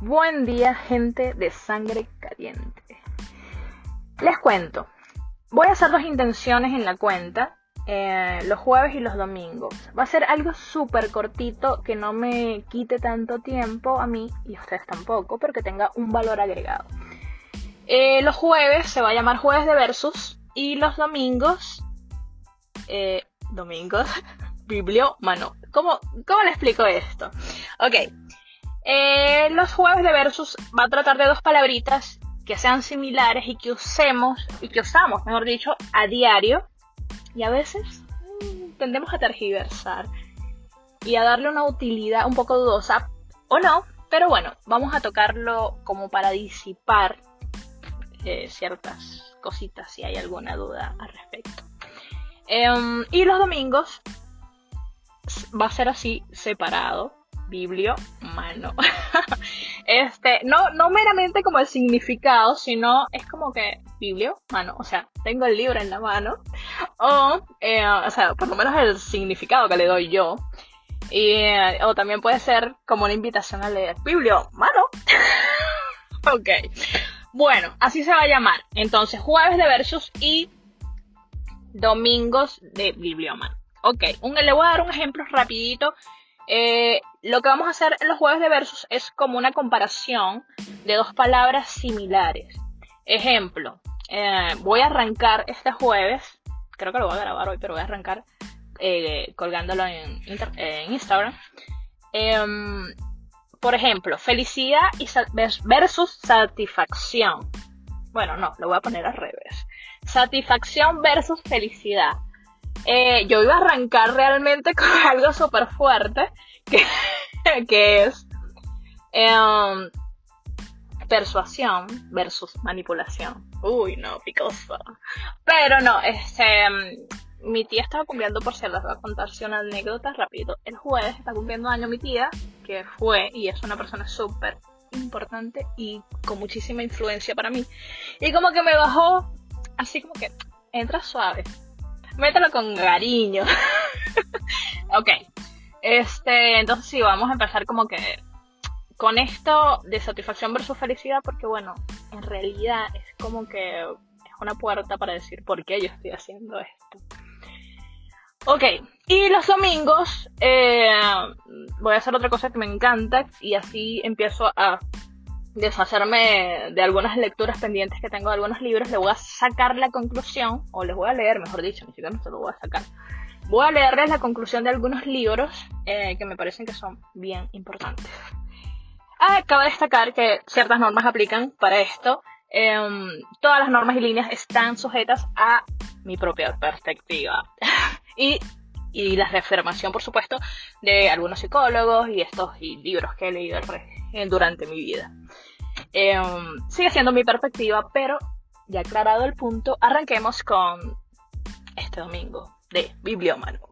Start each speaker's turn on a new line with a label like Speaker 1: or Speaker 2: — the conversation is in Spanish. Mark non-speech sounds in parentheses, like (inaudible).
Speaker 1: Buen día, gente de sangre caliente. Les cuento, voy a hacer dos intenciones en la cuenta, eh, los jueves y los domingos. Va a ser algo súper cortito que no me quite tanto tiempo a mí y a ustedes tampoco, pero que tenga un valor agregado. Eh, los jueves se va a llamar jueves de versus y los domingos, eh, domingos, (laughs) bibliomano. ¿Cómo, ¿Cómo le explico esto? Ok. Eh, los jueves de versus va a tratar de dos palabritas que sean similares y que usemos, y que usamos, mejor dicho, a diario. Y a veces mm, tendemos a tergiversar y a darle una utilidad un poco dudosa, o no, pero bueno, vamos a tocarlo como para disipar eh, ciertas cositas si hay alguna duda al respecto. Em, y los domingos va a ser así separado biblio mano. (laughs) este, no, no meramente como el significado, sino es como que biblio mano, o sea, tengo el libro en la mano, o, eh, o sea, por lo menos el significado que le doy yo. Y, eh, o también puede ser como una invitación a leer biblio mano. (laughs) ok. Bueno, así se va a llamar. Entonces, jueves de versos y domingos de bibliomano. Ok, un, le voy a dar un ejemplo rapidito eh, lo que vamos a hacer en los jueves de versos es como una comparación de dos palabras similares. Ejemplo, eh, voy a arrancar este jueves, creo que lo voy a grabar hoy, pero voy a arrancar eh, colgándolo en, Instagram. Em, por ejemplo, felicidad y versus satisfacción. Bueno, no, lo voy a poner al revés. Satisfacción versus felicidad. Eh, yo iba a arrancar realmente (laughs) con algo súper fuerte, que, (laughs) que es em, persuasión versus manipulación. Uy, no, picoso. Pero no, este, em, mi tía estaba cumpliendo, por cierto, voy a contarse una anécdota rápido. El jueves está cumpliendo año mi tía, que fue y es una persona súper importante y con muchísima influencia para mí. Y como que me bajó así como que entra suave mételo con cariño. (laughs) ok. Este, entonces sí, vamos a empezar como que con esto de satisfacción versus felicidad, porque bueno, en realidad es como que es una puerta para decir por qué yo estoy haciendo esto. Ok, y los domingos eh, voy a hacer otra cosa que me encanta y así empiezo a deshacerme de algunas lecturas pendientes que tengo de algunos libros, le voy a sacar la conclusión, o les voy a leer, mejor dicho, ni siquiera no se lo voy a sacar. Voy a leerles la conclusión de algunos libros eh, que me parecen que son bien importantes. Ah, cabe destacar que ciertas normas aplican para esto. Em, todas las normas y líneas están sujetas a mi propia perspectiva. (laughs) y, y la reafirmación, por supuesto, de algunos psicólogos y estos y libros que he leído durante mi vida. Em, sigue siendo mi perspectiva, pero ya aclarado el punto, arranquemos con este domingo de Bibliómano.